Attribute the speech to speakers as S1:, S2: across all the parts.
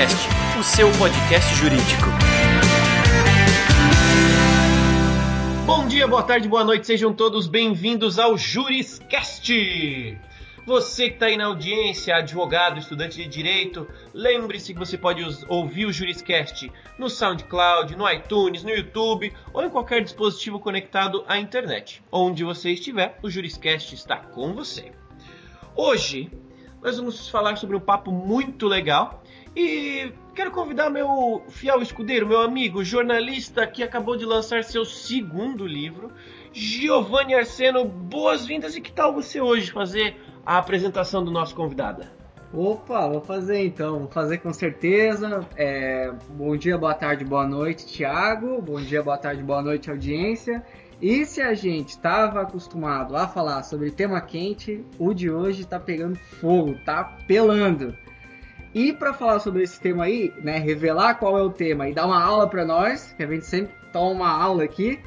S1: Juriscast, o seu podcast jurídico. Bom dia, boa tarde, boa noite, sejam todos bem-vindos ao Juriscast. Você que está aí na audiência, advogado, estudante de direito, lembre-se que você pode ouvir o Juriscast no SoundCloud, no iTunes, no YouTube ou em qualquer dispositivo conectado à internet. Onde você estiver, o Juriscast está com você. Hoje nós vamos falar sobre um papo muito legal e quero convidar meu fiel escudeiro, meu amigo, jornalista que acabou de lançar seu segundo livro, Giovanni Arseno. Boas-vindas e que tal você hoje fazer a apresentação do nosso convidado?
S2: Opa, vou fazer então, vou fazer com certeza. É, bom dia, boa tarde, boa noite, Thiago. Bom dia, boa tarde, boa noite, audiência. E se a gente estava acostumado a falar sobre tema quente, o de hoje está pegando fogo, tá pelando. E para falar sobre esse tema aí, né, revelar qual é o tema e dar uma aula para nós, que a gente sempre toma uma aula aqui,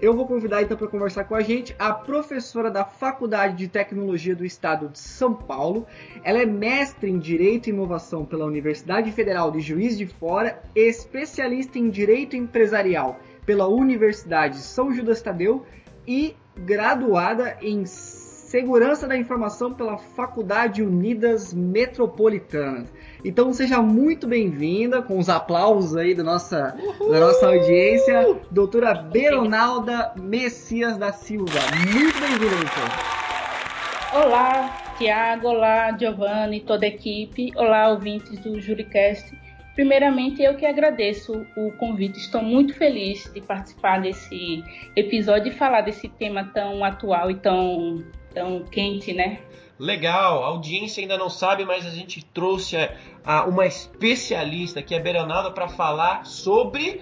S2: eu vou convidar então para conversar com a gente a professora da Faculdade de Tecnologia do Estado de São Paulo. Ela é mestre em Direito e Inovação pela Universidade Federal de Juiz de Fora, especialista em Direito Empresarial pela Universidade São Judas Tadeu e graduada em Segurança da Informação pela Faculdade Unidas Metropolitanas. Então seja muito bem-vinda, com os aplausos aí da nossa, da nossa audiência, doutora Beronalda Messias da Silva. Muito bem-vinda, doutora.
S3: Olá, Tiago, olá, Giovanni, toda a equipe, olá, ouvintes do Juricast. Primeiramente, eu que agradeço o convite. Estou muito feliz de participar desse episódio e falar desse tema tão atual e tão, tão quente, né?
S1: Legal, a audiência ainda não sabe, mas a gente trouxe a, a uma especialista que é Beronalda para falar sobre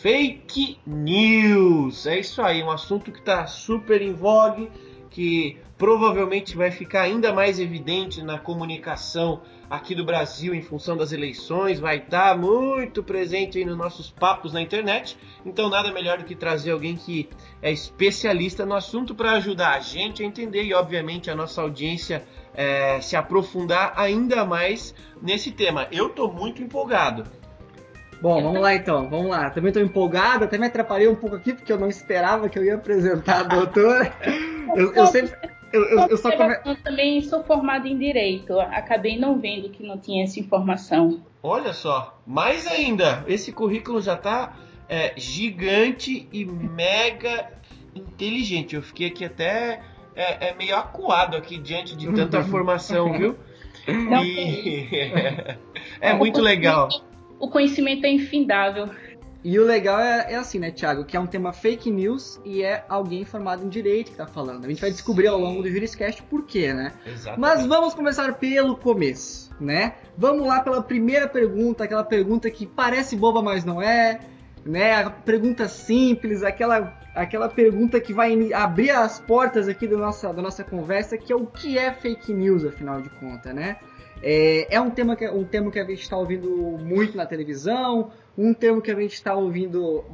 S1: fake news. É isso aí, um assunto que está super em vogue, que provavelmente vai ficar ainda mais evidente na comunicação aqui do Brasil em função das eleições, vai estar tá muito presente aí nos nossos papos na internet. Então nada melhor do que trazer alguém que é especialista no assunto para ajudar a gente a entender e obviamente a nossa audiência é, se aprofundar ainda mais nesse tema. Eu estou muito empolgado.
S2: Bom, vamos lá então, vamos lá. Também estou empolgado, até me atrapalhei um pouco aqui porque eu não esperava que eu ia apresentar a doutora. eu, eu sempre
S3: eu, eu, eu, só come... também sou formada em direito. Acabei não vendo que não tinha essa informação.
S1: Olha só, mais ainda, esse currículo já está é, gigante e mega inteligente. Eu fiquei aqui até é, é meio acuado aqui diante de tanta formação, viu? Não, e... é muito legal.
S3: O conhecimento é infindável.
S2: E o legal é, é, assim, né, Thiago? Que é um tema fake news e é alguém formado em direito que tá falando. A gente vai descobrir ao longo do Juriscast por quê, né? Exatamente. Mas vamos começar pelo começo, né? Vamos lá pela primeira pergunta, aquela pergunta que parece boba, mas não é, né? A pergunta simples, aquela, aquela pergunta que vai abrir as portas aqui da nossa, da nossa conversa, que é o que é fake news, afinal de contas, né? É, é um tema que um tema que a gente está ouvindo muito na televisão, um termo que a gente está ouvindo,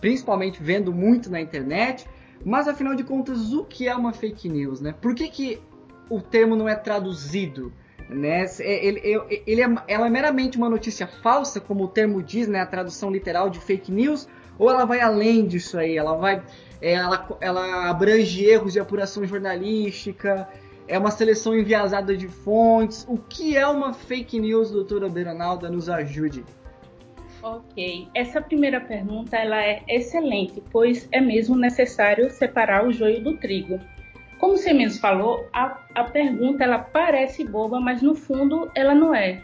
S2: principalmente vendo muito na internet. Mas afinal de contas, o que é uma fake news, né? Por que, que o termo não é traduzido? Né? É, ele, ele é, ela é meramente uma notícia falsa, como o termo diz, né? A tradução literal de fake news, ou ela vai além disso aí? Ela vai, é, ela, ela abrange erros de apuração jornalística, é uma seleção enviesada de fontes. O que é uma fake news, doutora Beranalda? Nos ajude.
S3: Ok, essa primeira pergunta ela é excelente, pois é mesmo necessário separar o joio do trigo. Como você mesmo falou, a, a pergunta ela parece boba, mas no fundo ela não é.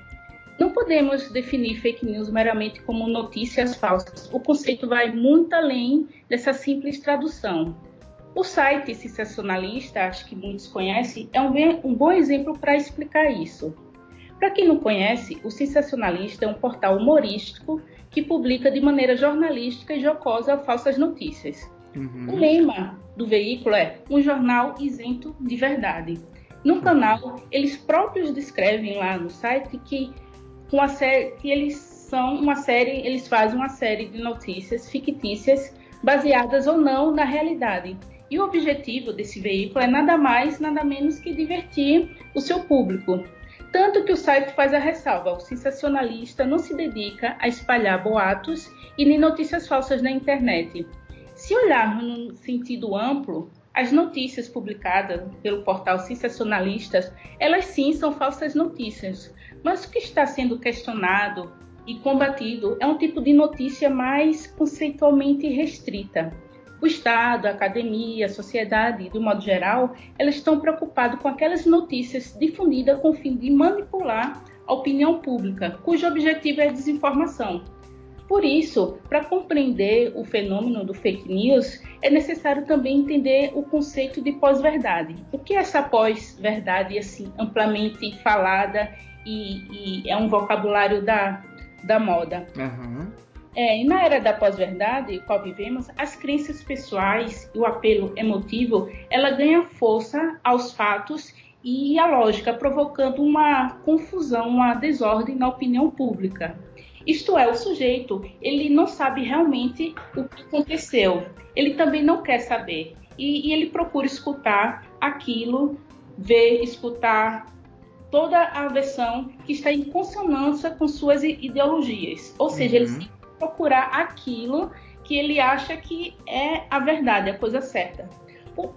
S3: Não podemos definir fake news meramente como notícias falsas. O conceito vai muito além dessa simples tradução. O site sensacionalista, acho que muitos conhecem, é um, um bom exemplo para explicar isso. Para quem não conhece, o Sensacionalista é um portal humorístico que publica de maneira jornalística e jocosa falsas notícias. Uhum. O lema do veículo é um jornal isento de verdade. No canal, eles próprios descrevem lá no site que, uma série, que eles são uma série, eles fazem uma série de notícias fictícias baseadas ou não na realidade. E o objetivo desse veículo é nada mais, nada menos que divertir o seu público, Tanto que o site faz a ressalva: o sensacionalista não se dedica a espalhar boatos e nem notícias falsas na internet. Se olharmos no sentido amplo, as notícias publicadas pelo portal Sensacionalistas, elas sim são falsas notícias, mas o que está sendo questionado e combatido é um tipo de notícia mais conceitualmente restrita. O Estado, a academia, a sociedade, de modo geral, elas estão preocupados com aquelas notícias difundidas com o fim de manipular a opinião pública, cujo objetivo é a desinformação. Por isso, para compreender o fenômeno do fake news, é necessário também entender o conceito de pós-verdade. O que é essa pós-verdade assim amplamente falada e, e, é um vocabulário da, da moda? Uhum. É, e na era da pós-verdade, qual vivemos, as crenças pessoais e o apelo emotivo, ela ganha força aos fatos e à lógica, provocando uma confusão, uma desordem na opinião pública. Isto é, o sujeito, ele não sabe realmente o que aconteceu. Ele também não quer saber. E, e ele procura escutar aquilo, ver, escutar toda a versão que está em consonância com suas ideologias. Ou seja, uhum. ele procurar aquilo que ele acha que é a verdade, a coisa certa.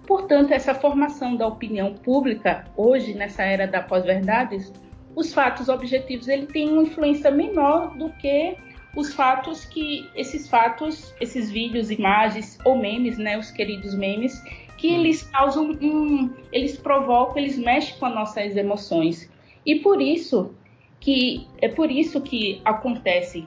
S3: Portanto, essa formação da opinião pública, hoje, nessa era da pós-verdades, os fatos objetivos ele tem uma influência menor do que os fatos que esses fatos, esses vídeos, imagens ou memes, né, os queridos memes, que eles causam um, eles provocam, eles mexem com as nossas emoções. E por isso que é por isso que acontece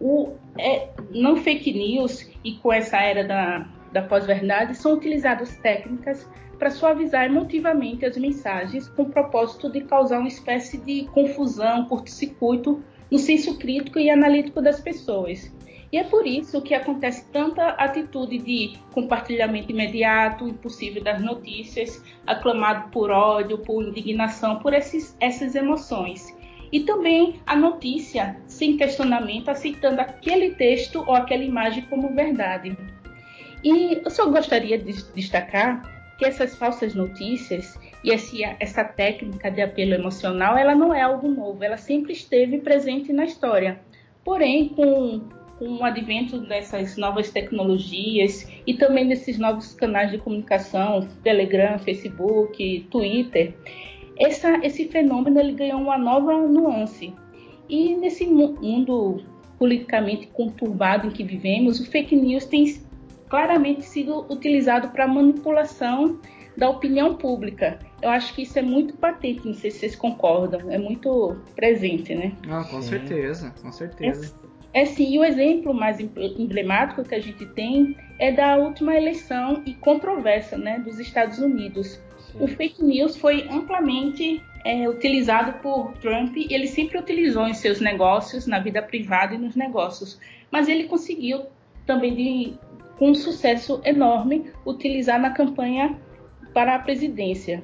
S3: o é, não fake news e com essa era da, da pós-verdade são utilizadas técnicas para suavizar emotivamente as mensagens com o propósito de causar uma espécie de confusão, curto-circuito no senso crítico e analítico das pessoas. E é por isso que acontece tanta atitude de compartilhamento imediato, impossível das notícias, aclamado por ódio, por indignação, por esses, essas emoções. E também a notícia, sem questionamento, aceitando aquele texto ou aquela imagem como verdade. E eu só gostaria de destacar que essas falsas notícias e essa técnica de apelo emocional, ela não é algo novo, ela sempre esteve presente na história. Porém, com, com o advento dessas novas tecnologias e também desses novos canais de comunicação, Telegram, Facebook, Twitter, essa, esse fenômeno ele ganhou uma nova nuance. E nesse mundo politicamente conturbado em que vivemos, o fake news tem claramente sido utilizado para manipulação da opinião pública. Eu acho que isso é muito patente, não sei se vocês concordam, é muito presente, né?
S2: Ah, com sim. certeza, com certeza.
S3: É, é sim, e o exemplo mais emblemático que a gente tem é da última eleição e controvérsia né, dos Estados Unidos. O fake news foi amplamente é, utilizado por Trump e ele sempre utilizou em seus negócios, na vida privada e nos negócios. Mas ele conseguiu também de com um sucesso enorme utilizar na campanha para a presidência.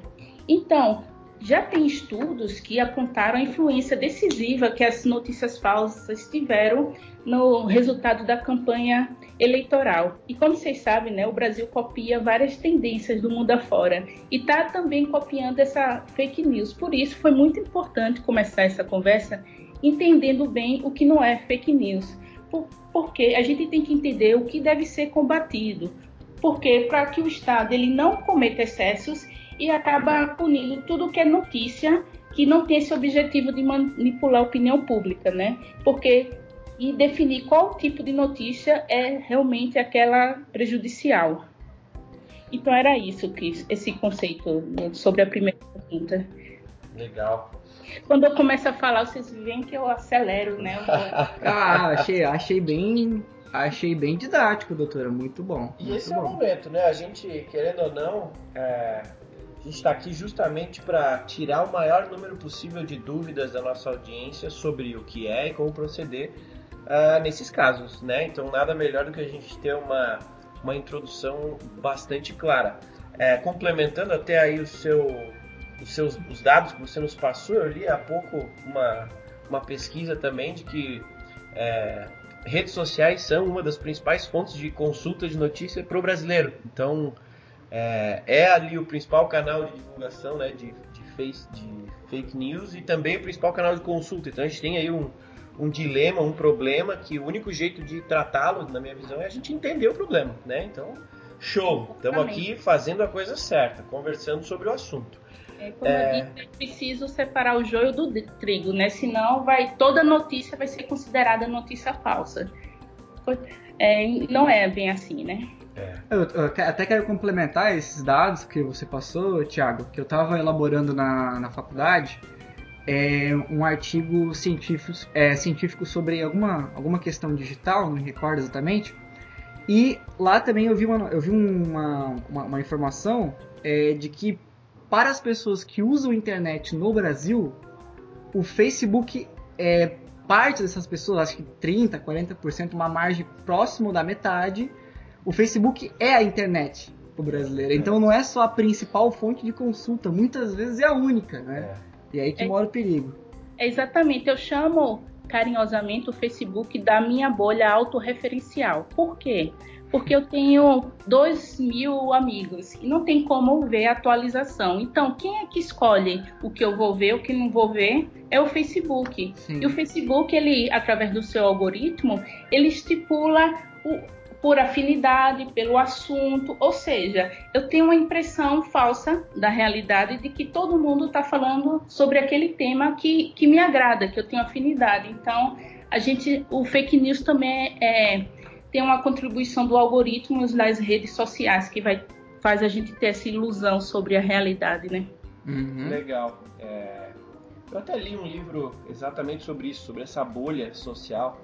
S3: Então, já tem estudos que apontaram a influência decisiva que as notícias falsas tiveram no resultado da campanha eleitoral. E como vocês sabem, né, o Brasil copia várias tendências do mundo afora e está também copiando essa fake news. Por isso foi muito importante começar essa conversa entendendo bem o que não é fake news porque a gente tem que entender o que deve ser combatido. Porque para que o Estado ele não cometa excessos e acaba punindo tudo que é notícia que não tem esse objetivo de manipular a opinião pública, né? Porque e definir qual tipo de notícia é realmente aquela prejudicial. Então era isso, Cris, esse conceito sobre a primeira pergunta.
S1: Legal.
S3: Quando eu começo a falar, vocês veem que eu acelero, né?
S2: ah, achei, achei bem. Achei bem didático, doutora. Muito bom.
S1: E
S2: muito
S1: esse
S2: bom.
S1: é o momento, né? A gente, querendo ou não, é, a gente está aqui justamente para tirar o maior número possível de dúvidas da nossa audiência sobre o que é e como proceder uh, nesses casos, né? Então, nada melhor do que a gente ter uma, uma introdução bastante clara. É, complementando até aí o seu os seus os dados que você nos passou, eu li há pouco uma, uma pesquisa também de que é, redes sociais são uma das principais fontes de consulta de notícia para o brasileiro. Então, é, é, ali o principal canal de divulgação né, de, de face, de fake news e também o principal canal de consulta. Então a gente tem aí um, um dilema, um problema que o único jeito de tratá-lo, na minha visão, é a gente entender o problema, né? Então, show! Estamos aqui fazendo a coisa certa, conversando sobre o assunto.
S3: É, como é... eu disse, é preciso separar o joio do trigo, né? Senão vai, toda notícia vai ser considerada notícia falsa. É, não é bem assim, né?
S2: É. Eu, eu, até quero complementar esses dados que você passou, Thiago, que eu estava elaborando na, na faculdade é, um artigo científico, é, científico sobre alguma, alguma questão digital, não me recordo exatamente. E lá também eu vi uma, eu vi uma, uma, uma informação é, de que para as pessoas que usam a internet no Brasil, o Facebook é parte dessas pessoas, acho que 30, 40%, uma margem próximo da metade, o Facebook é a internet pro brasileiro. Então não é só a principal fonte de consulta, muitas vezes é a única, né? É. E aí que é, mora o perigo.
S3: É exatamente, eu chamo carinhosamente o Facebook da minha bolha autorreferencial. Por quê? Porque eu tenho 2 mil amigos e não tem como ver atualização. Então, quem é que escolhe o que eu vou ver, o que não vou ver? É o Facebook. Sim. E o Facebook, ele, através do seu algoritmo, ele estipula o, por afinidade, pelo assunto, ou seja, eu tenho uma impressão falsa da realidade de que todo mundo está falando sobre aquele tema que, que me agrada, que eu tenho afinidade. Então, a gente, o fake news também é, é tem uma contribuição do algoritmo das redes sociais que vai faz a gente ter essa ilusão sobre a realidade, né?
S1: Uhum. Legal. É... Eu até li um livro exatamente sobre isso, sobre essa bolha social.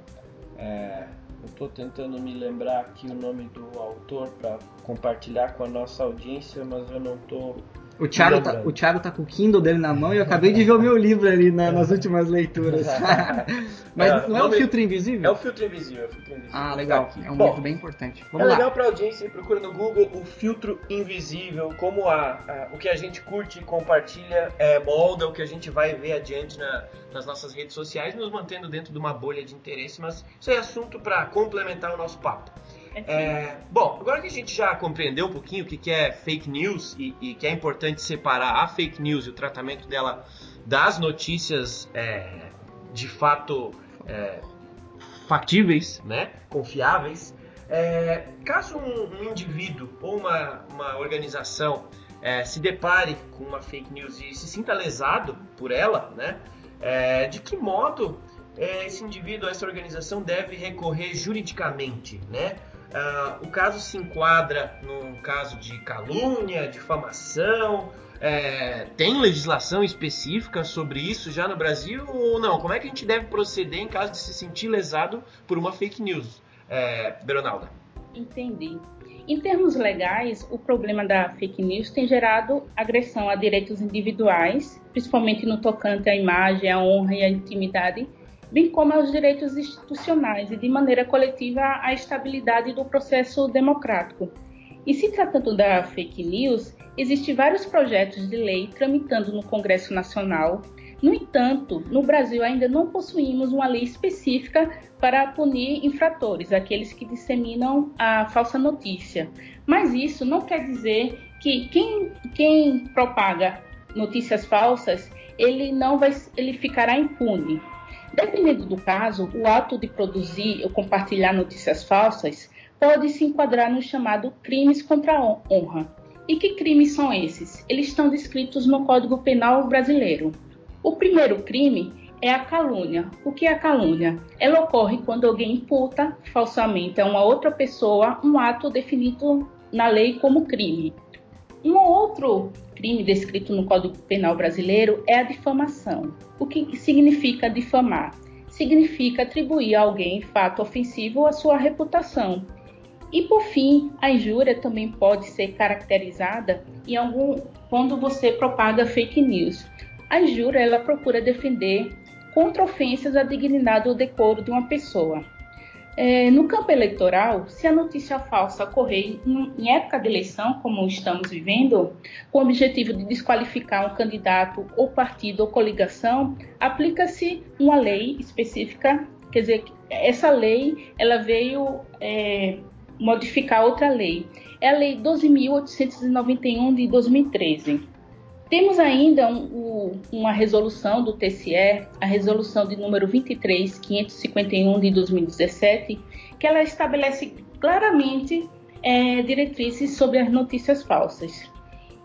S1: É, eu estou tentando me lembrar aqui o nome do autor para compartilhar com a nossa audiência, mas eu não estou
S2: o Thiago, tá, o Thiago tá com o Kindle dele na mão e eu acabei de ver o meu livro ali na, nas últimas leituras. Mas é, não é o filtro invisível?
S1: É o filtro invisível. É o filtro invisível.
S2: Ah, legal. É um Bom, livro bem importante.
S1: Vamos é lá. legal pra audiência, procura no Google o filtro invisível, como a, a, o que a gente curte e compartilha é, molda o que a gente vai ver adiante na, nas nossas redes sociais, nos mantendo dentro de uma bolha de interesse, mas isso é assunto para complementar o nosso papo. É, bom, agora que a gente já compreendeu um pouquinho o que é fake news e, e que é importante separar a fake news e o tratamento dela das notícias é, de fato é, factíveis, né, confiáveis, é, caso um, um, indivíduo ou uma, uma organização é, se depare com uma fake news e se sinta lesado por ela, né, é, de que modo esse indivíduo, essa organização deve recorrer juridicamente, né? Uh, o caso se enquadra num caso de calúnia, difamação. É, tem legislação específica sobre isso já no Brasil ou não? Como é que a gente deve proceder em caso de se sentir lesado por uma fake news, é?
S3: Entendi. Em termos legais, o problema da fake news tem gerado agressão a direitos individuais, principalmente no tocante à imagem, à honra e à intimidade bem como aos direitos institucionais e, de maneira coletiva, à estabilidade do processo democrático. E se tratando da fake news, existem vários projetos de lei tramitando no Congresso Nacional. No entanto, no Brasil ainda não possuímos uma lei específica para punir infratores, aqueles que disseminam a falsa notícia. Mas isso não quer dizer que quem, quem propaga notícias falsas, ele não vai, ele ficará impune. Dependendo do caso, o ato de produzir ou compartilhar notícias falsas pode se enquadrar no chamado crimes contra a honra. E que crimes são esses? Eles estão descritos no Código Penal brasileiro. O primeiro crime é a calúnia. O que é a calúnia? Ela ocorre quando alguém imputa falsamente a uma outra pessoa um ato definido na lei como crime. Um outro crime descrito no Código Penal brasileiro é a difamação. O que significa difamar? Significa atribuir a alguém fato ofensivo à sua reputação. E por fim, a injúria também pode ser caracterizada em algum quando você propaga fake news. A injúria ela procura defender contra ofensas à dignidade ou decoro de uma pessoa. É, no campo eleitoral, se a notícia falsa ocorrer em, em, época de eleição, como estamos vivendo, com o objetivo de desqualificar um candidato ou partido ou coligação, aplica-se uma lei específica, quer dizer, essa lei ela veio é, modificar outra lei. É a Lei 12.891 de 2013. Temos ainda um, uma resolução do TCE, a resolução de número 23551 de 2017, que ela estabelece claramente é, diretrizes sobre as notícias falsas.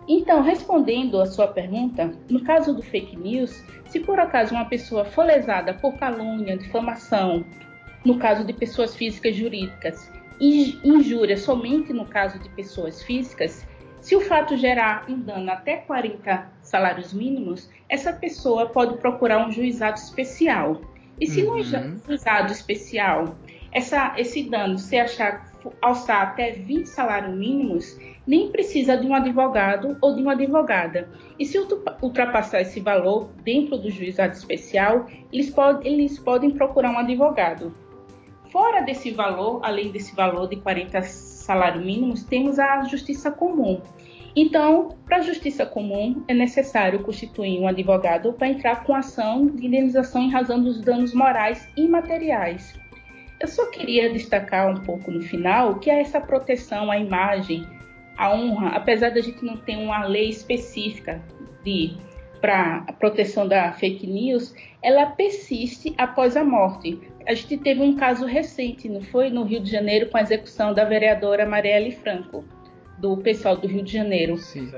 S3: Então, respondendo a sua pergunta, no caso do fake news, se por acaso uma pessoa for lesada por calúnia, difamação, no caso de pessoas físicas jurídicas, injúria somente no caso de pessoas físicas, se o fato gerar um dano até 40 salários mínimos, essa pessoa pode procurar um juizado especial. E se uhum. no juizado especial essa, esse dano se achar alçar até 20 salários mínimos, nem precisa de um advogado ou de uma advogada. E se ultrapassar esse valor dentro do juizado especial, eles, pode, eles podem procurar um advogado. Fora desse valor, além desse valor de 40 salários mínimos, temos a justiça comum. Então, para a justiça comum, é necessário constituir um advogado para entrar com ação de indenização em razão dos danos morais e materiais. Eu só queria destacar um pouco no final que essa proteção à imagem, à honra, apesar da gente não ter uma lei específica de para a proteção da fake news, ela persiste após a morte. A gente teve um caso recente, não foi, no Rio de Janeiro, com a execução da vereadora Marielle Franco, do pessoal do Rio de Janeiro.
S2: Sim.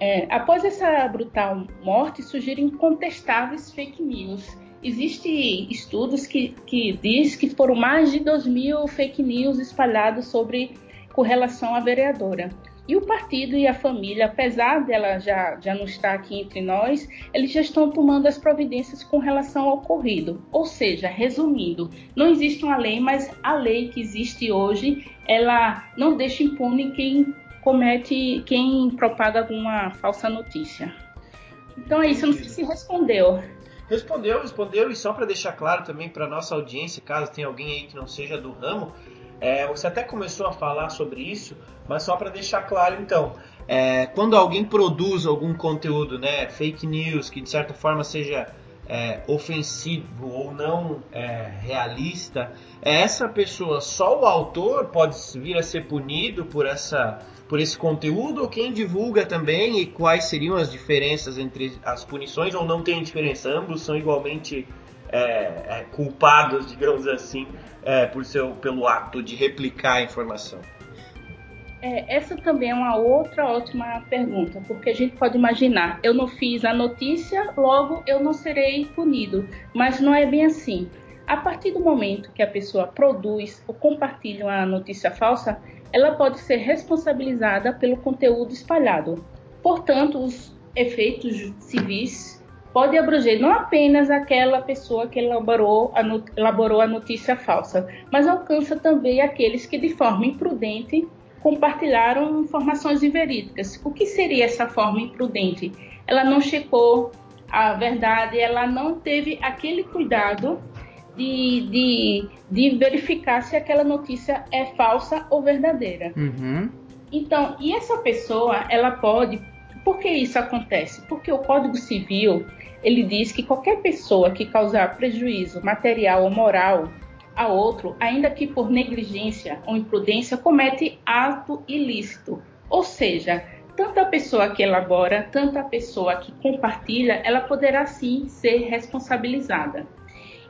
S3: É, após essa brutal morte, surgiram incontestáveis fake news Existem estudos que, que diz que foram mais de 2 mil fake news espalhados sobre com relação à vereadora. E o partido e a família, apesar dela já, já não estar aqui entre nós, eles já estão tomando as providências com relação ao ocorrido. Ou seja, resumindo, não existe uma lei, mas a lei que existe hoje, ela não deixa impune quem comete, quem propaga alguma falsa notícia. Então é isso, eu não sei se respondeu.
S1: Respondeu, respondeu, e só para deixar claro também para nossa audiência, caso tenha alguém aí que não seja do ramo, é, você até começou a falar sobre isso, mas só para deixar claro então, é, quando alguém produz algum conteúdo, né, fake news, que de certa forma seja é, ofensivo ou não é, realista, essa pessoa, só o autor pode vir a ser punido por essa por esse conteúdo ou quem divulga também e quais seriam as diferenças entre as punições ou não tem diferença? Ambos são igualmente é, é, culpados, digamos assim, é, por seu, pelo ato de replicar a informação.
S3: É, essa também é uma outra ótima pergunta, porque a gente pode imaginar, eu não fiz a notícia, logo eu não serei punido, mas não é bem assim. A partir do momento que a pessoa produz ou compartilha uma notícia falsa, ela pode ser responsabilizada pelo conteúdo espalhado. Portanto, os efeitos civis podem abranger não apenas aquela pessoa que elaborou a, elaborou a notícia falsa, mas alcança também aqueles que, de forma imprudente, compartilharam informações inverídicas. O que seria essa forma imprudente? Ela não checou a verdade, ela não teve aquele cuidado de, de, de verificar se aquela notícia é falsa ou verdadeira.
S2: Uhum.
S3: Então, e essa pessoa, ela pode. Por que isso acontece? Porque o Código Civil ele diz que qualquer pessoa que causar prejuízo material ou moral a outro, ainda que por negligência ou imprudência, comete ato ilícito. Ou seja, tanto a pessoa que elabora, tanto a pessoa que compartilha, ela poderá sim ser responsabilizada.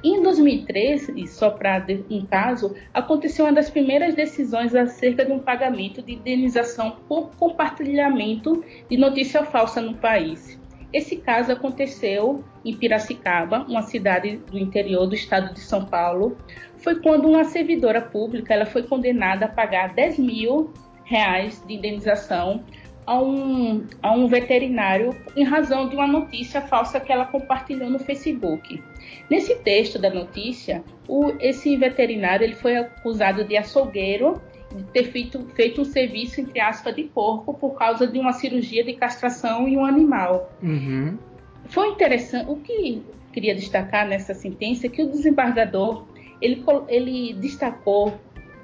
S3: Em 2013, só para um caso, aconteceu uma das primeiras decisões acerca de um pagamento de indenização por compartilhamento de notícia falsa no país. Esse caso aconteceu em Piracicaba, uma cidade do interior do estado de São Paulo. Foi quando uma servidora pública ela foi condenada a pagar 10 mil reais de indenização a um, a um veterinário em razão de uma notícia falsa que ela compartilhou no Facebook. Nesse texto da notícia, o, esse veterinário ele foi acusado de açougueiro de ter feito, feito um serviço, entre aspas, de porco por causa de uma cirurgia de castração em um animal.
S2: Uhum.
S3: Foi interessante, o que queria destacar nessa sentença é que o desembargador ele, ele destacou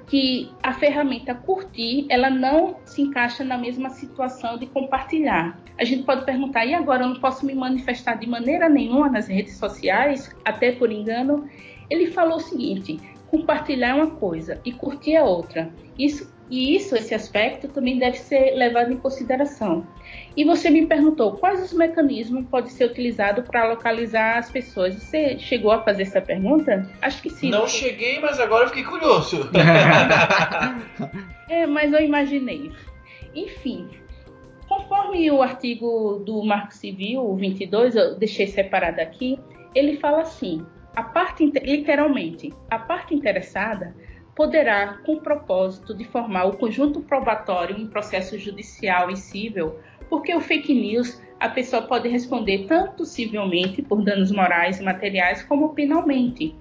S3: que a ferramenta curtir, ela não se encaixa na mesma situação de compartilhar. A gente pode perguntar, e agora eu não posso me manifestar de maneira nenhuma nas redes sociais, até por engano? Ele falou o seguinte: compartilhar é uma coisa e curtir é outra. Isso E isso, esse aspecto, também deve ser levado em consideração. E você me perguntou quais os mecanismos podem ser utilizados para localizar as pessoas. Você chegou a fazer essa pergunta? Acho que sim.
S1: Não cheguei, mas agora fiquei curioso.
S3: é, mas eu imaginei. Enfim, conforme o artigo do Marco Civil 22, eu deixei separado aqui, ele fala assim: a parte literalmente, a parte interessada poderá, com o propósito de formar o conjunto probatório em processo judicial e civil, porque o fake news a pessoa pode responder tanto civilmente por danos morais e materiais como penalmente.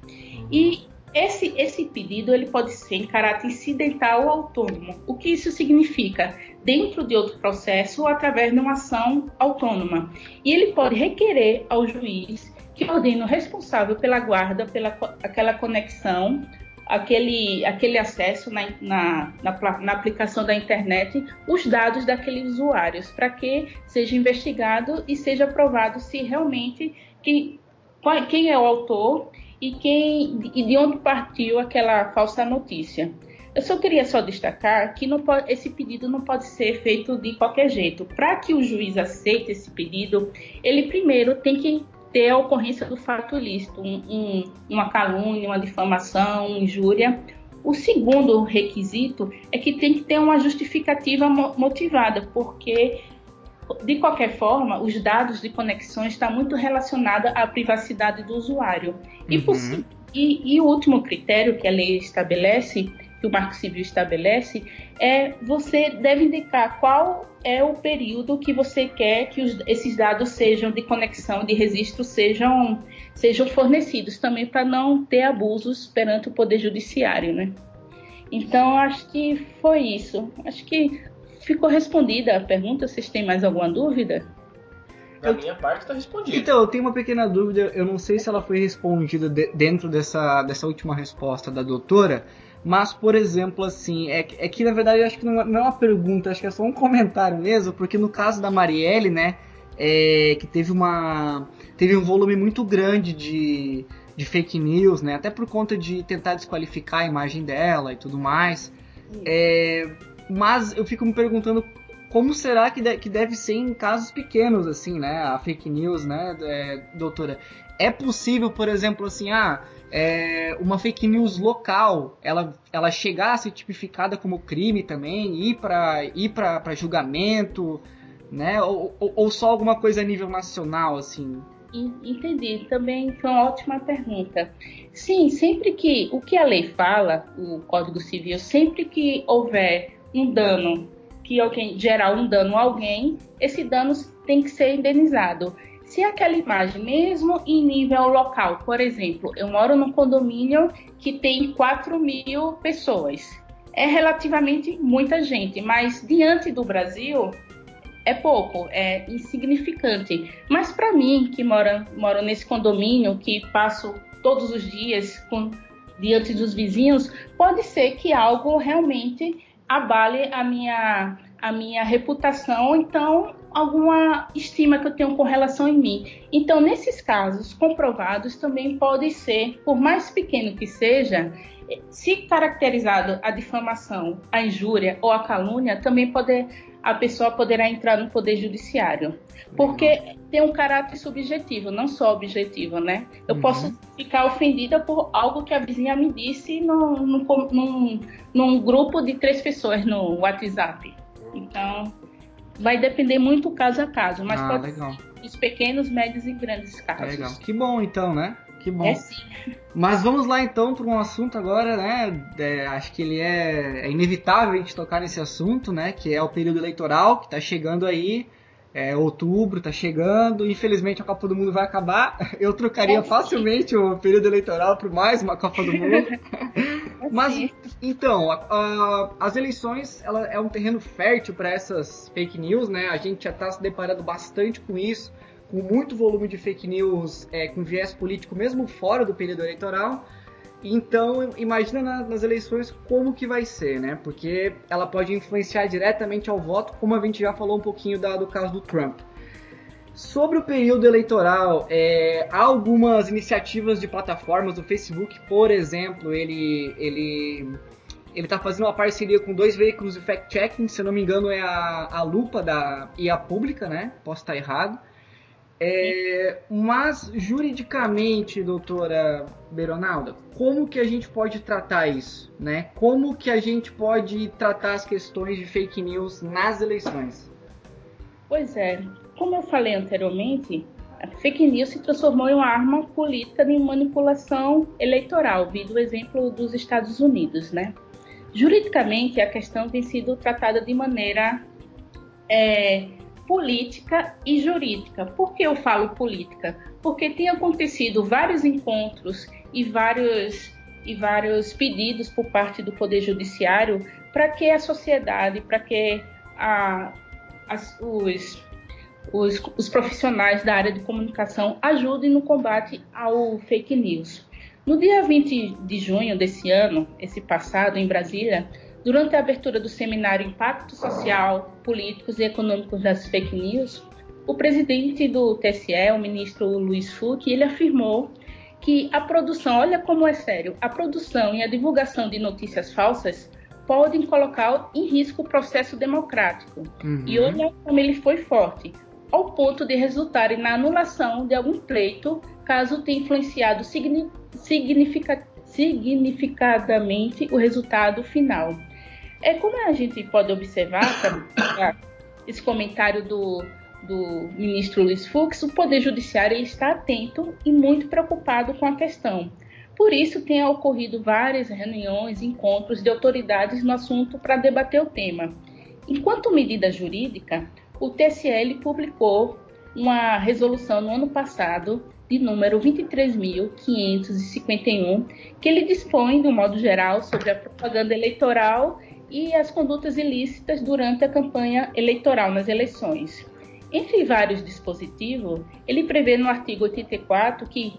S3: E esse, esse pedido ele pode ser em caráter incidental ou autônomo. O que isso significa? Dentro de outro processo ou através de uma ação autônoma. E ele pode requerer ao juiz que ordene o responsável pela guarda, pela aquela conexão aquele, aquele acesso na, na, na, na aplicação da internet os dados daqueles usuários, para que seja investigado e seja provado se realmente que, qual, quem é o autor e, quem, e de onde partiu aquela falsa notícia. Eu só queria só destacar que pode, esse pedido não pode ser feito de qualquer jeito. Para que o juiz aceite esse pedido, ele primeiro tem que ter a ocorrência do fato ilícito, um, um, uma calúnia, uma difamação, uma injúria. O segundo requisito é que tem que ter uma justificativa motivada, porque de qualquer forma, os dados de conexão estão muito relacionados à privacidade do usuário. E, uhum. e, e, o último critério que a lei estabelece que o Marco Civil estabelece, é você deve indicar qual é o período que você quer que os, esses dados sejam de conexão, de registro, sejam, sejam fornecidos, também para não ter abusos perante o Poder Judiciário, né? Então, acho que foi isso. Acho que ficou respondida a pergunta. Vocês têm mais alguma dúvida?
S1: Da minha parte está respondida.
S2: Então, eu tenho uma pequena dúvida. Eu não sei se ela foi respondida de, dentro dessa, dessa última resposta da doutora, mas, por exemplo, assim, é, é que na verdade eu acho que não, é, não é uma pergunta, acho que é só um comentário mesmo, porque no caso da Marielle, né, é, que teve uma. teve um volume muito grande de, de fake news, né? Até por conta de tentar desqualificar a imagem dela e tudo mais. É, mas eu fico me perguntando como será que, de, que deve ser em casos pequenos, assim, né? A fake news, né, é, doutora? É possível, por exemplo, assim, ah, é, uma fake news local ela, ela chegar a ser tipificada como crime também, ir para ir julgamento, né? Ou, ou, ou, só alguma coisa a nível nacional, assim?
S3: Entendi, também foi uma ótima pergunta. Sim, sempre que o que a lei fala, o Código Civil, sempre que houver um dano, que alguém gerar um dano a alguém, esse dano tem que ser indenizado se aquela imagem, mesmo em nível local, por exemplo, eu moro num condomínio que tem 4 mil pessoas, é relativamente muita gente, mas diante do Brasil é pouco, é insignificante. Mas para mim, que mora, moro nesse condomínio, que passo todos os dias com, diante dos vizinhos, pode ser que algo realmente abale a minha, a minha reputação. Então, alguma estima que eu tenho com relação em mim. Então, nesses casos comprovados, também pode ser, por mais pequeno que seja, se caracterizado a difamação, a injúria ou a calúnia, também pode, a pessoa poderá entrar no poder judiciário. Porque tem um caráter subjetivo, não só objetivo, né? Eu uhum. posso ficar ofendida por algo que a vizinha me disse num, num, num, num grupo de três pessoas no WhatsApp. Então, vai depender muito caso a caso, mas ah, pode legal. ser os pequenos, médios e grandes casos.
S2: Legal. Que bom então, né? Que bom.
S3: É sim.
S2: Mas vamos lá então para um assunto agora, né? É, acho que ele é, é, inevitável a gente tocar nesse assunto, né? Que é o período eleitoral que está chegando aí. É, outubro está chegando, infelizmente a Copa do Mundo vai acabar. Eu trocaria é facilmente o período eleitoral por mais uma Copa do Mundo. Mas então, a, a, as eleições ela é um terreno fértil para essas fake news, né? A gente já está se deparando bastante com isso, com muito volume de fake news é, com viés político, mesmo fora do período eleitoral. Então, imagina na, nas eleições como que vai ser, né? Porque ela pode influenciar diretamente ao voto, como a gente já falou um pouquinho da, do caso do Trump. Sobre o período eleitoral, é, há algumas iniciativas de plataformas, o Facebook, por exemplo, ele, ele ele está fazendo uma parceria com dois veículos de fact-checking, se não me engano é a, a Lupa da, e a Pública, né? Posso estar errado. É, mas juridicamente, doutora Beronalda, como que a gente pode tratar isso, né? Como que a gente pode tratar as questões de fake news nas eleições?
S3: Pois é, como eu falei anteriormente, a fake news se transformou em uma arma política de manipulação eleitoral, vindo o exemplo dos Estados Unidos, né? Juridicamente, a questão tem sido tratada de maneira é, política e jurídica. Por que eu falo política? Porque tem acontecido vários encontros e vários, e vários pedidos por parte do Poder Judiciário para que a sociedade, para que a, as, os, os, os profissionais da área de comunicação ajudem no combate ao fake news. No dia 20 de junho desse ano, esse passado, em Brasília, Durante a abertura do seminário Impacto Social, Políticos e Econômicos das Fake News, o presidente do TSE, o ministro Luiz Fux, ele afirmou que a produção, olha como é sério, a produção e a divulgação de notícias falsas podem colocar em risco o processo democrático. Uhum. E olha como ele foi forte, ao ponto de resultarem na anulação de algum pleito, caso tenha influenciado significa significadamente o resultado final. É como a gente pode observar, esse comentário do, do ministro Luiz Fux, o Poder Judiciário está atento e muito preocupado com a questão. Por isso, tem ocorrido várias reuniões, encontros de autoridades no assunto para debater o tema. Enquanto medida jurídica, o TSL publicou uma resolução no ano passado, de número 23.551, que ele dispõe, de um modo geral, sobre a propaganda eleitoral e as condutas ilícitas durante a campanha eleitoral nas eleições. Entre vários dispositivos, ele prevê no artigo 84 que,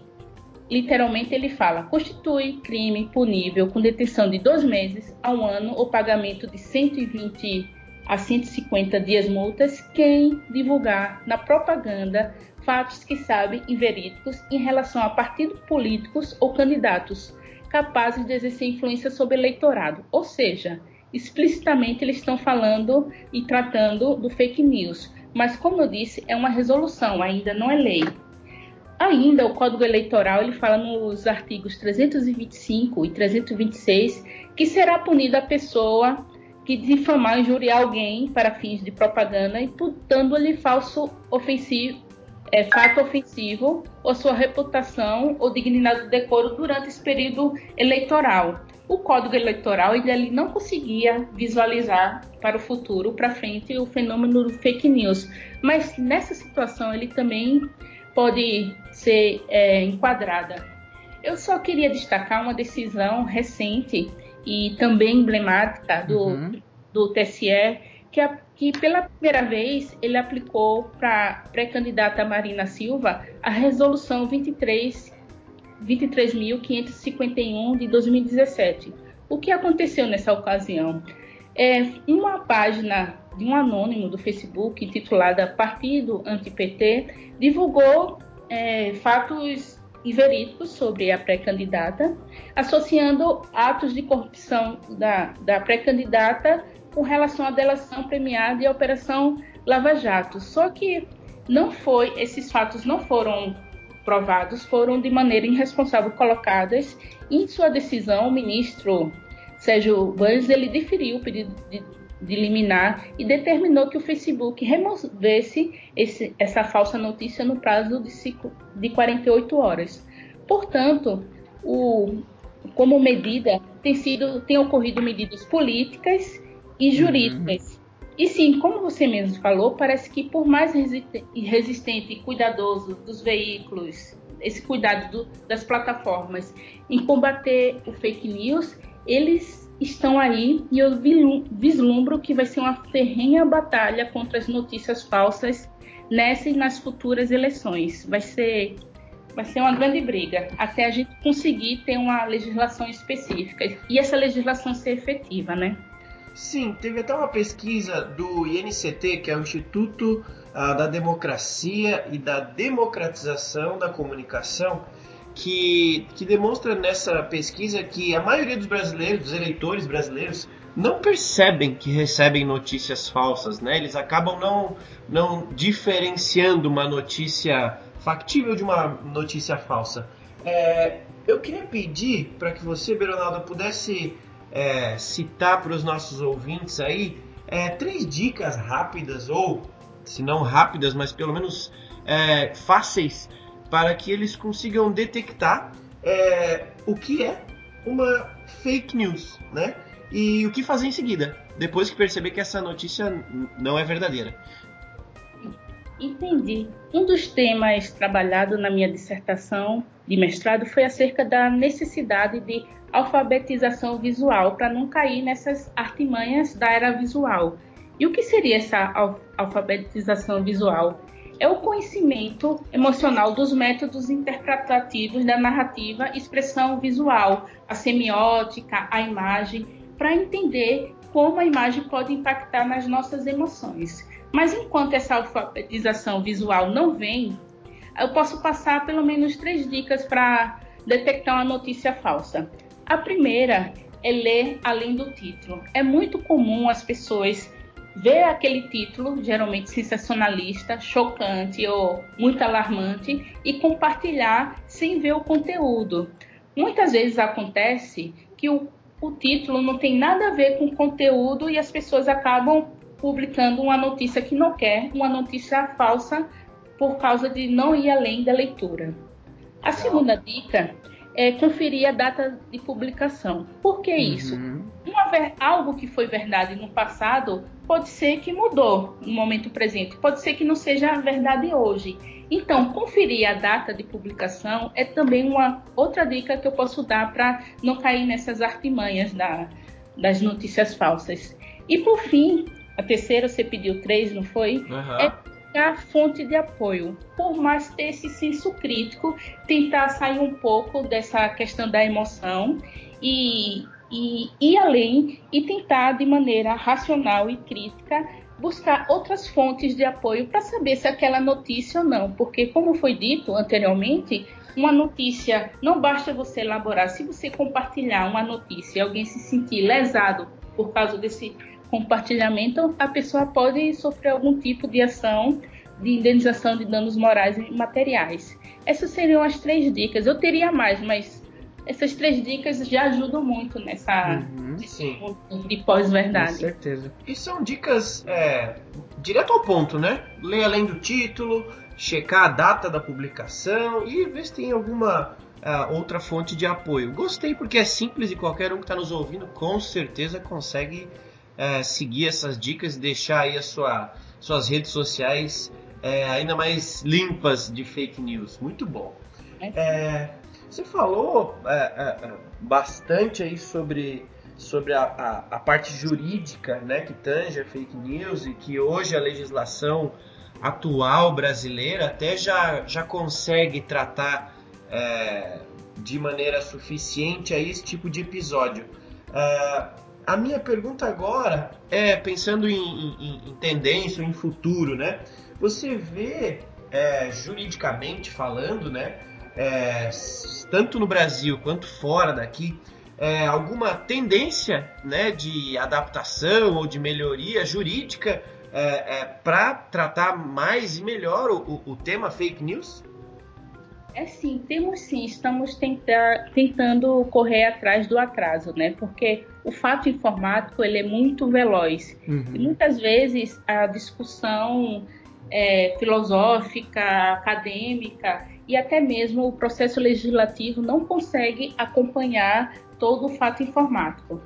S3: literalmente, ele fala: constitui crime punível com detenção de dois meses a um ano ou pagamento de 120 a 150 dias multas quem divulgar na propaganda fatos que sabem inverídicos em relação a partidos políticos ou candidatos capazes de exercer influência sobre eleitorado, ou seja, explicitamente eles estão falando e tratando do fake news. Mas como eu disse, é uma resolução, ainda não é lei. Ainda o Código Eleitoral ele fala nos artigos 325 e 326 que será punida a pessoa que difamar, injuriar alguém para fins de propaganda, imputando-lhe falso ofensivo, é, fato ofensivo ou sua reputação ou dignidade do decoro durante esse período eleitoral o Código Eleitoral ainda ele não conseguia visualizar para o futuro, para frente, o fenômeno do fake news. Mas nessa situação ele também pode ser é, enquadrada. Eu só queria destacar uma decisão recente e também emblemática do, uhum. do TSE, que, a, que pela primeira vez ele aplicou para a pré-candidata Marina Silva a resolução 23 23.551 de 2017. O que aconteceu nessa ocasião? É, uma página de um anônimo do Facebook, intitulada Partido Anti-PT, divulgou é, fatos inverídicos sobre a pré-candidata, associando atos de corrupção da, da pré-candidata com relação à delação premiada e à Operação Lava Jato. Só que não foi, esses fatos não foram provados foram de maneira irresponsável colocadas. Em sua decisão, o ministro Sérgio Vans ele deferiu o pedido de, de liminar e determinou que o Facebook removesse esse, essa falsa notícia no prazo de, cinco, de 48 horas. Portanto, o, como medida tem sido tem ocorrido medidas políticas e jurídicas uhum. E sim, como você mesmo falou, parece que por mais resistente e cuidadoso dos veículos, esse cuidado do, das plataformas em combater o fake news, eles estão aí e eu vislumbro que vai ser uma ferrenha batalha contra as notícias falsas nessa e nas futuras eleições. Vai ser vai ser uma grande briga até a gente conseguir ter uma legislação específica e essa legislação ser efetiva, né?
S1: Sim, teve até uma pesquisa do INCT, que é o Instituto uh, da Democracia e da Democratização da Comunicação, que, que demonstra nessa pesquisa que a maioria dos brasileiros, dos eleitores brasileiros, não percebem que recebem notícias falsas, né? Eles acabam não, não diferenciando uma notícia factível de uma notícia falsa. É, eu queria pedir para que você, Beronaldo, pudesse é, citar para os nossos ouvintes aí é, três dicas rápidas, ou se não rápidas, mas pelo menos é, fáceis, para que eles consigam detectar é, o que é uma fake news, né? E o que fazer em seguida, depois que perceber que essa notícia não é verdadeira.
S3: Entendi. Um dos temas trabalhado na minha dissertação de mestrado foi acerca da necessidade de alfabetização visual para não cair nessas artimanhas da era visual. E o que seria essa alfabetização visual? É o conhecimento emocional dos métodos interpretativos da narrativa, expressão visual, a semiótica, a imagem, para entender como a imagem pode impactar nas nossas emoções. Mas enquanto essa alfabetização visual não vem, eu posso passar pelo menos três dicas para detectar uma notícia falsa. A primeira é ler além do título. É muito comum as pessoas ver aquele título, geralmente sensacionalista, chocante ou muito alarmante, e compartilhar sem ver o conteúdo. Muitas vezes acontece que o, o título não tem nada a ver com o conteúdo e as pessoas acabam publicando uma notícia que não quer, uma notícia falsa, por causa de não ir além da leitura. A segunda dica é conferir a data de publicação. Por que isso? Uhum. Uma, algo que foi verdade no passado pode ser que mudou no momento presente, pode ser que não seja verdade hoje. Então, conferir a data de publicação é também uma outra dica que eu posso dar para não cair nessas artimanhas da, das notícias falsas. E por fim, a terceira você pediu três, não foi? Uhum. É a fonte de apoio. Por mais ter esse senso crítico, tentar sair um pouco dessa questão da emoção e, e ir além e tentar de maneira racional e crítica buscar outras fontes de apoio para saber se aquela notícia ou não, porque como foi dito anteriormente, uma notícia não basta você elaborar, se você compartilhar uma notícia e alguém se sentir lesado por causa desse compartilhamento, a pessoa pode sofrer algum tipo de ação de indenização de danos morais e materiais. Essas seriam as três dicas. Eu teria mais, mas essas três dicas já ajudam muito nessa uhum, de pós-verdade. Com
S2: certeza.
S1: E são dicas é, direto ao ponto, né? Ler além do título, checar a data da publicação e ver se tem alguma uh, outra fonte de apoio. Gostei porque é simples e qualquer um que está nos ouvindo com certeza consegue é, seguir essas dicas e deixar aí a sua, suas redes sociais é, ainda mais limpas de fake news. Muito bom. É, você falou é, é, é, bastante aí sobre, sobre a, a, a, parte jurídica né, que tange a fake news e que hoje a legislação atual brasileira até já, já consegue tratar de maneira suficiente a esse tipo de episódio. Uh, a minha pergunta agora é, pensando em, em, em tendência, em futuro, né? Você vê, é, juridicamente falando, né? É, tanto no Brasil quanto fora daqui, é, alguma tendência né, de adaptação ou de melhoria jurídica é, é para tratar mais e melhor o, o, tema fake news?
S3: É sim, temos sim, estamos tentar, tentando correr atrás do atraso, né? Porque o fato informático ele é muito veloz uhum. e muitas vezes a discussão é, filosófica, acadêmica e até mesmo o processo legislativo não consegue acompanhar todo o fato informático.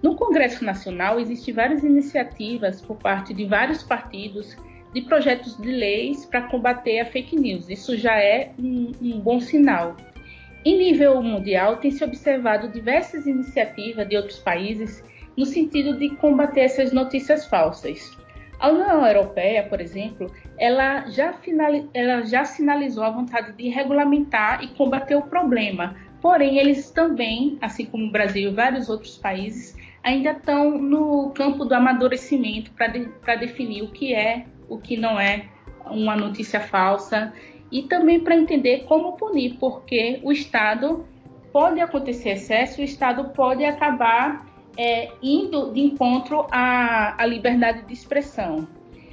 S3: No Congresso Nacional existem várias iniciativas por parte de vários partidos de projetos de leis para combater a fake news. Isso já é um, um bom sinal. Em nível mundial, tem se observado diversas iniciativas de outros países no sentido de combater essas notícias falsas. A União Europeia, por exemplo, ela já, ela já sinalizou a vontade de regulamentar e combater o problema. Porém, eles também, assim como o Brasil e vários outros países, ainda estão no campo do amadurecimento para de, definir o que é o que não é uma notícia falsa e também para entender como punir, porque o Estado pode acontecer excesso, o Estado pode acabar é, indo de encontro à, à liberdade de expressão.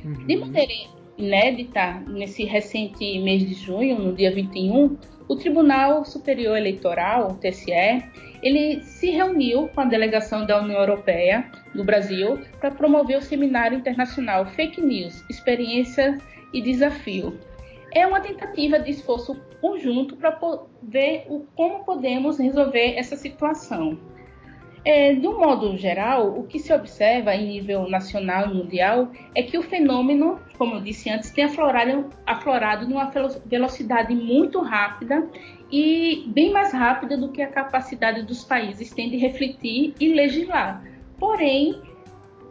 S3: Uhum. De maneira inédita, nesse recente mês de junho, no dia 21, o Tribunal Superior Eleitoral, o TSE, ele se reuniu com a delegação da União Europeia do Brasil para promover o seminário internacional Fake News, Experiência e Desafio. É uma tentativa de esforço conjunto para ver como podemos resolver essa situação. É, um modo geral, o que se observa em nível nacional e mundial é que o fenômeno, como eu disse antes, tem aflorado, aflorado numa velocidade muito rápida e bem mais rápida do que a capacidade dos países têm de refletir e legislar. Porém,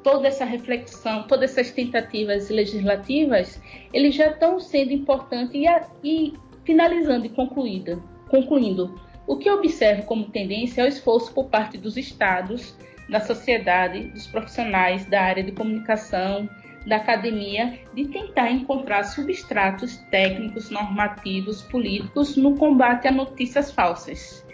S3: toda essa reflexão, todas essas tentativas legislativas, eles já estão sendo importantes e, e finalizando e concluída, concluindo o que observo como tendência é o esforço por parte dos estados, da sociedade, dos profissionais da área de comunicação, da academia, de tentar encontrar substratos técnicos, normativos, políticos no combate a notícias falsas.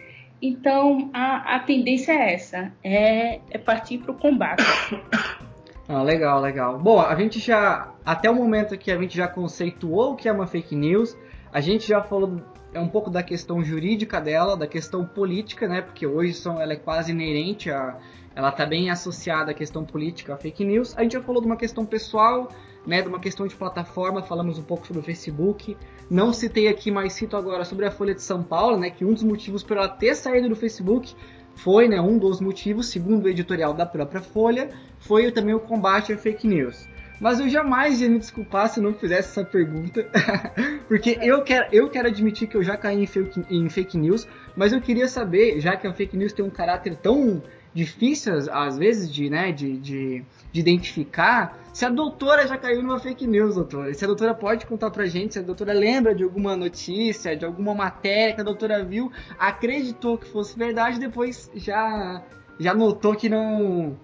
S3: Então, a, a tendência é essa, é, é partir para o combate.
S2: Ah, legal, legal. Bom, a gente já, até o momento que a gente já conceituou o que é uma fake news, a gente já falou é um pouco da questão jurídica dela, da questão política, né? Porque hoje são, ela é quase inerente a. Ela está bem associada à questão política, à fake news. A gente já falou de uma questão pessoal, né? De uma questão de plataforma, falamos um pouco sobre o Facebook. Não citei aqui, mas cito agora sobre a Folha de São Paulo, né? Que um dos motivos por ela ter saído do Facebook foi, né? Um dos motivos, segundo o editorial da própria Folha, foi também o combate à fake news. Mas eu jamais ia me desculpar se não fizesse essa pergunta. Porque eu quero, eu quero admitir que eu já caí em fake, em fake news, mas eu queria saber, já que a fake news tem um caráter tão difícil, às vezes, de, né, de, de, de, identificar, se a doutora já caiu numa fake news, doutora. Se a doutora pode contar pra gente, se a doutora lembra de alguma notícia, de alguma matéria que a doutora viu, acreditou que fosse verdade, depois já, já notou que não,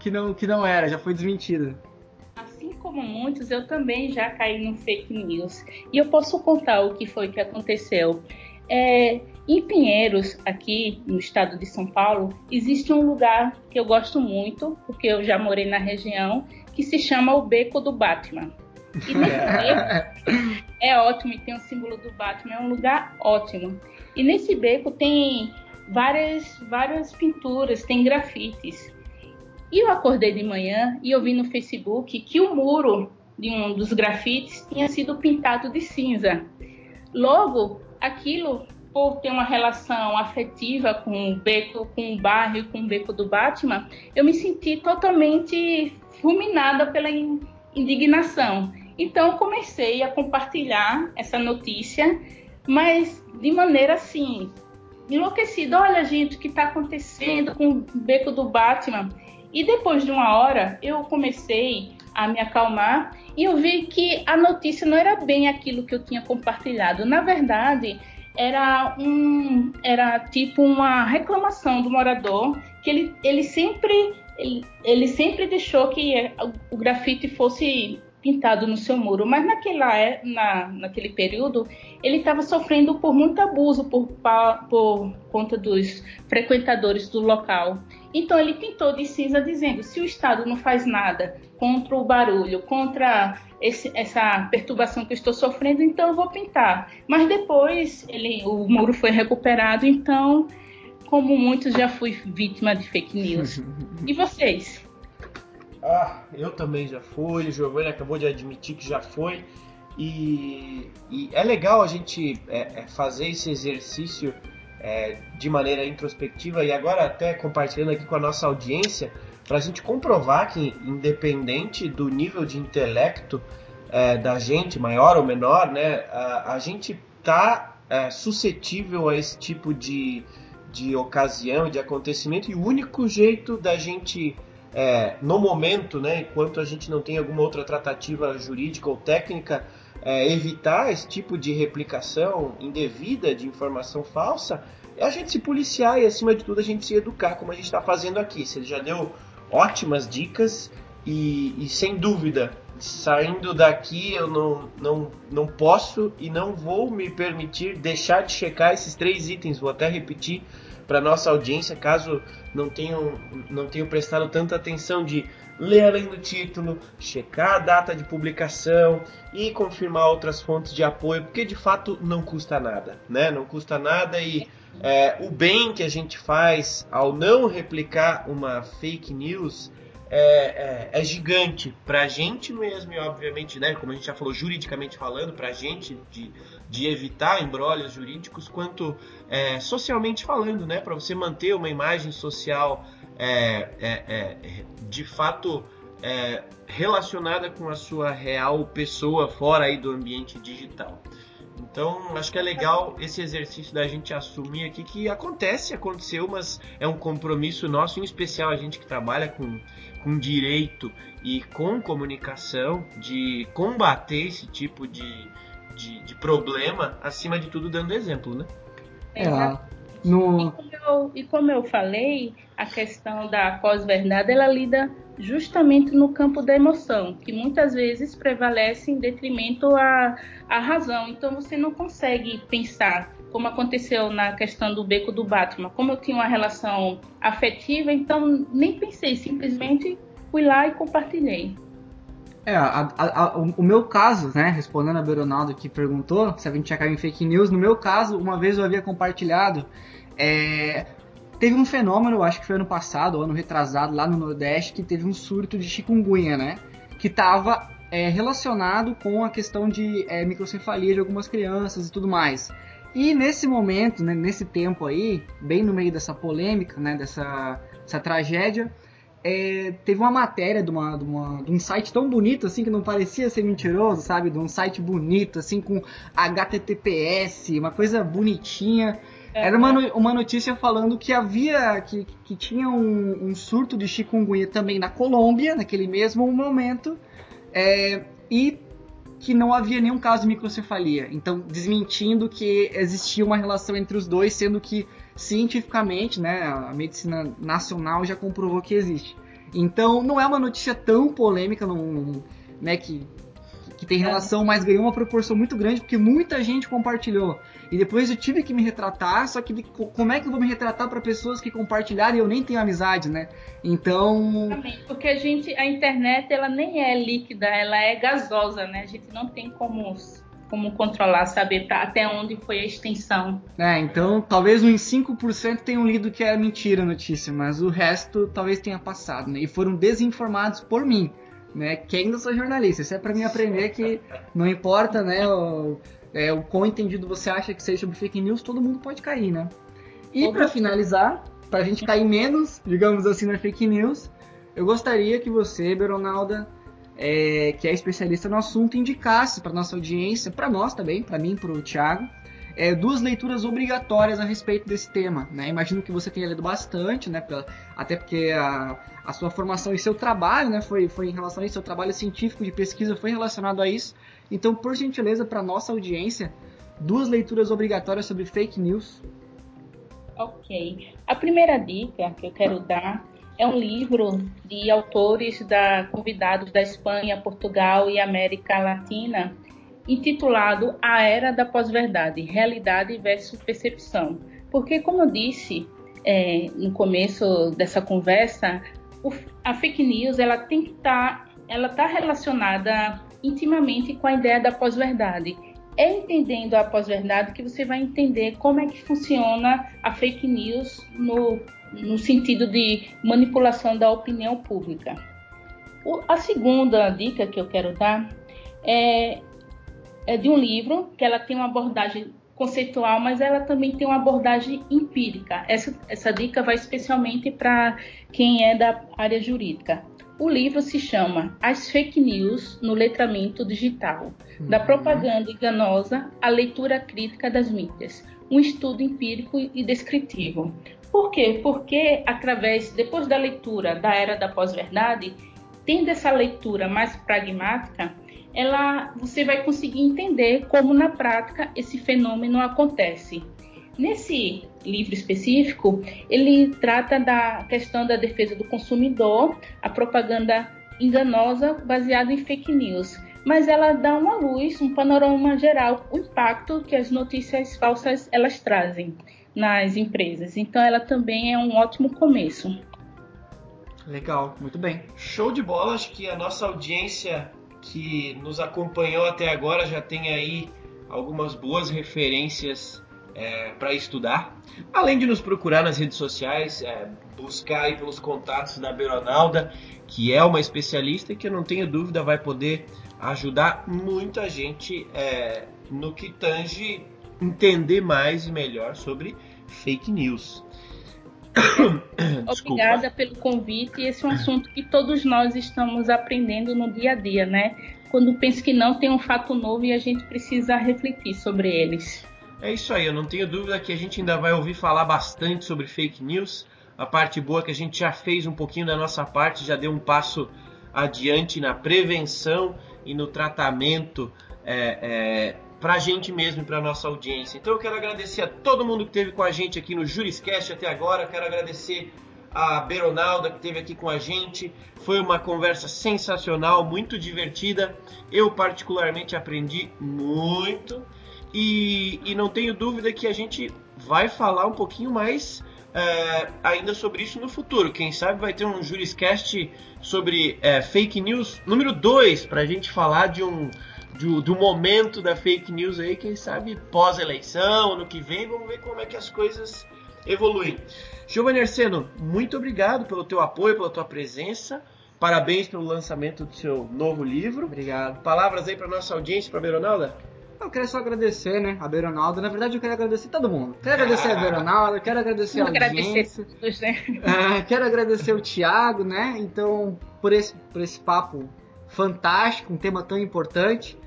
S2: que não, que não era, já foi desmentida
S3: como muitos, eu também já caí no fake news. E eu posso contar o que foi que aconteceu. É, em Pinheiros, aqui no estado de São Paulo, existe um lugar que eu gosto muito, porque eu já morei na região, que se chama o Beco do Batman. E nesse beco é ótimo e tem o símbolo do Batman, é um lugar ótimo. E nesse beco tem várias, várias pinturas, tem grafites. E eu acordei de manhã e eu vi no Facebook que o muro de um dos grafites tinha sido pintado de cinza. Logo, aquilo, por ter uma relação afetiva com o beco, com o bairro, com o beco do Batman, eu me senti totalmente fulminada pela indignação. Então, comecei a compartilhar essa notícia, mas de maneira assim, enlouquecida. Olha, gente, o que está acontecendo com o beco do Batman? E depois de uma hora, eu comecei a me acalmar e eu vi que a notícia não era bem aquilo que eu tinha compartilhado. Na verdade, era um era tipo uma reclamação do morador que ele, ele sempre ele, ele sempre deixou que o grafite fosse pintado no seu muro, mas naquela, é, na, naquele período ele estava sofrendo por muito abuso por, por conta dos frequentadores do local. Então ele pintou de cinza dizendo: se o Estado não faz nada contra o barulho, contra esse, essa perturbação que eu estou sofrendo, então eu vou pintar. Mas depois ele, o muro foi recuperado, então, como muitos, já fui vítima de fake news. e vocês?
S1: Ah, eu também já fui, o Giovanni acabou de admitir que já foi. E, e é legal a gente é, é fazer esse exercício é, de maneira introspectiva e agora até compartilhando aqui com a nossa audiência para a gente comprovar que independente do nível de intelecto é, da gente, maior ou menor, né, a, a gente tá é, suscetível a esse tipo de, de ocasião, de acontecimento e o único jeito da gente é, no momento, né, enquanto a gente não tem alguma outra tratativa jurídica ou técnica, é, evitar esse tipo de replicação indevida de informação falsa, é a gente se policiar e, acima de tudo, a gente se educar, como a gente está fazendo aqui. Você já deu ótimas dicas e, e, sem dúvida, saindo daqui eu não, não, não posso e não vou me permitir deixar de checar esses três itens. Vou até repetir para nossa audiência, caso não tenham, não tenham prestado tanta atenção de ler além do título, checar a data de publicação e confirmar outras fontes de apoio, porque de fato não custa nada, né? Não custa nada e é, o bem que a gente faz ao não replicar uma fake news é, é, é gigante para a gente mesmo e obviamente, né, como a gente já falou juridicamente falando, para a gente de, de evitar embrólios jurídicos, quanto é, socialmente falando, né, para você manter uma imagem social é, é, é, de fato relacionada com a sua real pessoa fora aí do ambiente digital. Então, acho que é legal esse exercício da gente assumir aqui que acontece, aconteceu, mas é um compromisso nosso, em especial a gente que trabalha com, com direito e com comunicação, de combater esse tipo de, de, de problema, acima de tudo dando exemplo, né?
S3: É, no... eu, e como eu falei, a questão da pós-verdade, ela lida justamente no campo da emoção, que muitas vezes prevalece em detrimento à, à razão. Então você não consegue pensar, como aconteceu na questão do beco do Batman, como eu tinha uma relação afetiva, então nem pensei, simplesmente fui lá e compartilhei.
S2: É, a, a, a, o meu caso, né, respondendo a Beronaldo que perguntou se a gente tinha caído em fake news, no meu caso, uma vez eu havia compartilhado é, Teve um fenômeno, acho que foi ano passado, ano retrasado, lá no Nordeste, que teve um surto de chikungunya, né? Que estava é, relacionado com a questão de é, microcefalia de algumas crianças e tudo mais. E nesse momento, né, nesse tempo aí, bem no meio dessa polêmica, né, dessa, dessa tragédia, é, teve uma matéria de, uma, de, uma, de, um site tão bonito assim que não parecia ser mentiroso, sabe? De um site bonito, assim, com HTTPS, uma coisa bonitinha. É, Era uma, uma notícia falando que havia, que, que tinha um, um surto de chikungunya também na Colômbia, naquele mesmo momento, é, e que não havia nenhum caso de microcefalia. Então, desmentindo que existia uma relação entre os dois, sendo que cientificamente, né, a medicina nacional já comprovou que existe. Então, não é uma notícia tão polêmica, não, né, que, que tem relação, mas ganhou uma proporção muito grande porque muita gente compartilhou. E depois eu tive que me retratar, só que como é que eu vou me retratar para pessoas que compartilharam e eu nem tenho amizade, né? Então.
S3: Porque a gente, a internet, ela nem é líquida, ela é gasosa, né? A gente não tem como como controlar, saber pra, até onde foi a extensão.
S2: É, então talvez uns 5% tenham lido que era mentira a notícia, mas o resto talvez tenha passado, né? E foram desinformados por mim, né? Que ainda sou jornalista, isso é para mim aprender que não importa, né? O, é, o quão entendido você acha que seja sobre fake news, todo mundo pode cair, né? E para finalizar, para a gente cair menos, digamos assim, na fake news, eu gostaria que você, Beronalda, é, que é especialista no assunto, indicasse para nossa audiência, para nós também, para mim, para o Thiago, é, duas leituras obrigatórias a respeito desse tema. Né? Imagino que você tenha lido bastante, né? até porque a, a sua formação e seu trabalho né? foi, foi em relação a isso, seu trabalho científico de pesquisa foi relacionado a isso. Então, por gentileza, para nossa audiência, duas leituras obrigatórias sobre fake news.
S3: Ok. A primeira dica que eu quero dar é um livro de autores da, convidados da Espanha, Portugal e América Latina, intitulado A Era da Pós-Verdade: Realidade versus Percepção. Porque, como eu disse é, no começo dessa conversa, o, a fake news ela tem que estar, tá, ela está relacionada intimamente com a ideia da pós-verdade. É entendendo a pós-verdade que você vai entender como é que funciona a fake news no, no sentido de manipulação da opinião pública. O, a segunda dica que eu quero dar é, é de um livro que ela tem uma abordagem conceitual, mas ela também tem uma abordagem empírica. Essa, essa dica vai especialmente para quem é da área jurídica. O livro se chama As Fake News no Letramento Digital, uhum. da propaganda enganosa à leitura crítica das mídias, um estudo empírico e descritivo. Por quê? Porque através, depois da leitura da era da pós-verdade, tendo essa leitura mais pragmática, ela, você vai conseguir entender como na prática esse fenômeno acontece. Nesse livro específico, ele trata da questão da defesa do consumidor, a propaganda enganosa baseada em fake news, mas ela dá uma luz, um panorama geral, o impacto que as notícias falsas elas trazem nas empresas. Então ela também é um ótimo começo.
S2: Legal, muito bem.
S1: Show de bola, acho que a nossa audiência que nos acompanhou até agora já tem aí algumas boas referências é, para estudar. Além de nos procurar nas redes sociais, é, buscar aí pelos contatos da Beronalda, que é uma especialista que eu não tenho dúvida vai poder ajudar muita gente é, no que tange entender mais e melhor sobre fake news.
S3: Obrigada pelo convite. Esse é um assunto que todos nós estamos aprendendo no dia a dia, né? Quando penso que não tem um fato novo e a gente precisa refletir sobre eles.
S1: É isso aí, eu não tenho dúvida que a gente ainda vai ouvir falar bastante sobre fake news. A parte boa é que a gente já fez um pouquinho da nossa parte, já deu um passo adiante na prevenção e no tratamento é, é, para a gente mesmo e para nossa audiência. Então eu quero agradecer a todo mundo que esteve com a gente aqui no Juriscast até agora. Quero agradecer a Beronalda que esteve aqui com a gente. Foi uma conversa sensacional, muito divertida. Eu particularmente aprendi muito e, e não tenho dúvida que a gente vai falar um pouquinho mais é, ainda sobre isso no futuro. Quem sabe vai ter um Juriscast sobre é, fake news número 2 para a gente falar de um do, do, momento da fake news aí, quem sabe pós-eleição, ano que vem, vamos ver como é que as coisas evoluem. Giovanni Arseno, muito obrigado pelo teu apoio, pela tua presença. Parabéns pelo lançamento do seu novo livro.
S2: Obrigado.
S1: Palavras aí para nossa audiência, para a Beronalda?
S2: Eu quero só agradecer, né, a Beronalda. Na verdade, eu quero agradecer todo mundo. Quero agradecer a Beronalda, quero agradecer a audiência. Agradecer, né? é, quero agradecer o Thiago, né? Então, por esse, por esse papo fantástico, um tema tão importante.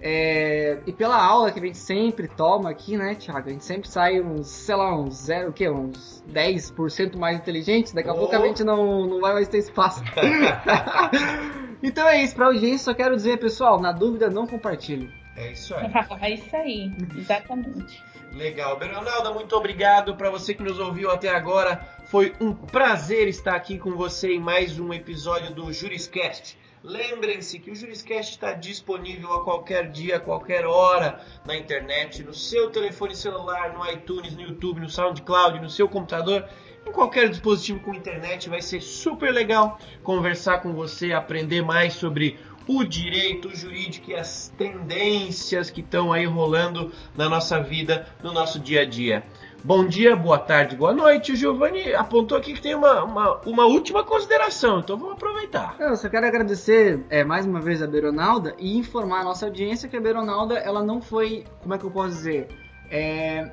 S2: É, e pela aula que a gente sempre toma aqui, né, Thiago? A gente sempre sai uns, sei lá, uns zero, o quê? Uns 10% mais inteligentes. Daqui a oh. pouco a gente não, não vai mais ter espaço. então é isso, pra audiência só quero dizer, pessoal, na dúvida não compartilhe.
S1: É isso aí.
S3: é isso aí, exatamente.
S1: Legal. Bernalda, muito obrigado para você que nos ouviu até agora. Foi um prazer estar aqui com você em mais um episódio do Juriscast. Lembrem-se que o Juriscast está disponível a qualquer dia, a qualquer hora na internet, no seu telefone celular, no iTunes, no YouTube, no SoundCloud, no seu computador, em qualquer dispositivo com internet. Vai ser super legal conversar com você, aprender mais sobre o direito jurídico e as tendências que estão aí rolando na nossa vida, no nosso dia a dia. Bom dia, boa tarde, boa noite. O Giovanni apontou aqui que tem uma, uma, uma última consideração, então vamos aproveitar.
S2: Eu só quero agradecer é, mais uma vez a Beronalda e informar a nossa audiência que a Beronalda ela não foi, como é que eu posso dizer, é,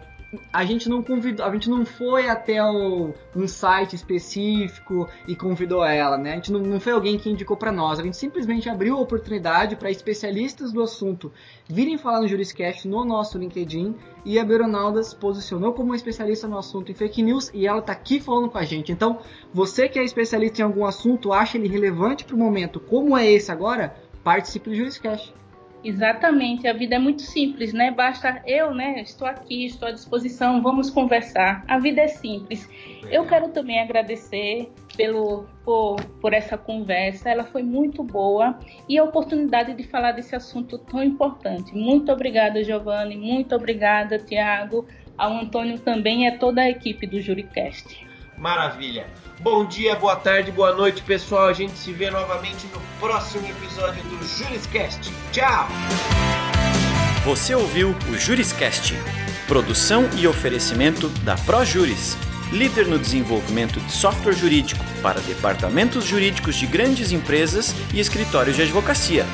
S2: a gente não convidou, a gente não foi até o, um site específico e convidou ela, né? A gente não, não foi alguém que indicou para nós, a gente simplesmente abriu a oportunidade para especialistas do assunto virem falar no Juriscast no nosso LinkedIn e a Beronalda se posicionou como uma especialista no assunto em fake news e ela está aqui falando com a gente. Então, você que é especialista em algum assunto, acha ele relevante para o momento, como é esse agora, participe do Juriscast.
S3: Exatamente, a vida é muito simples, né? Basta eu, né? Estou aqui, estou à disposição, vamos conversar. A vida é simples. Eu quero também agradecer pelo, por, por essa conversa, ela foi muito boa e a oportunidade de falar desse assunto tão importante. Muito obrigada, Giovanni, muito obrigada, Tiago, ao Antônio também e a toda a equipe do Juricast.
S1: Maravilha! Bom dia, boa tarde, boa noite, pessoal. A gente se vê novamente no próximo episódio do Juriscast. Tchau!
S4: Você ouviu o Juriscast, produção e oferecimento da ProJuris, líder no desenvolvimento de software jurídico para departamentos jurídicos de grandes empresas e escritórios de advocacia.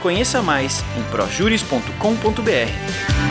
S4: Conheça mais em projuris.com.br.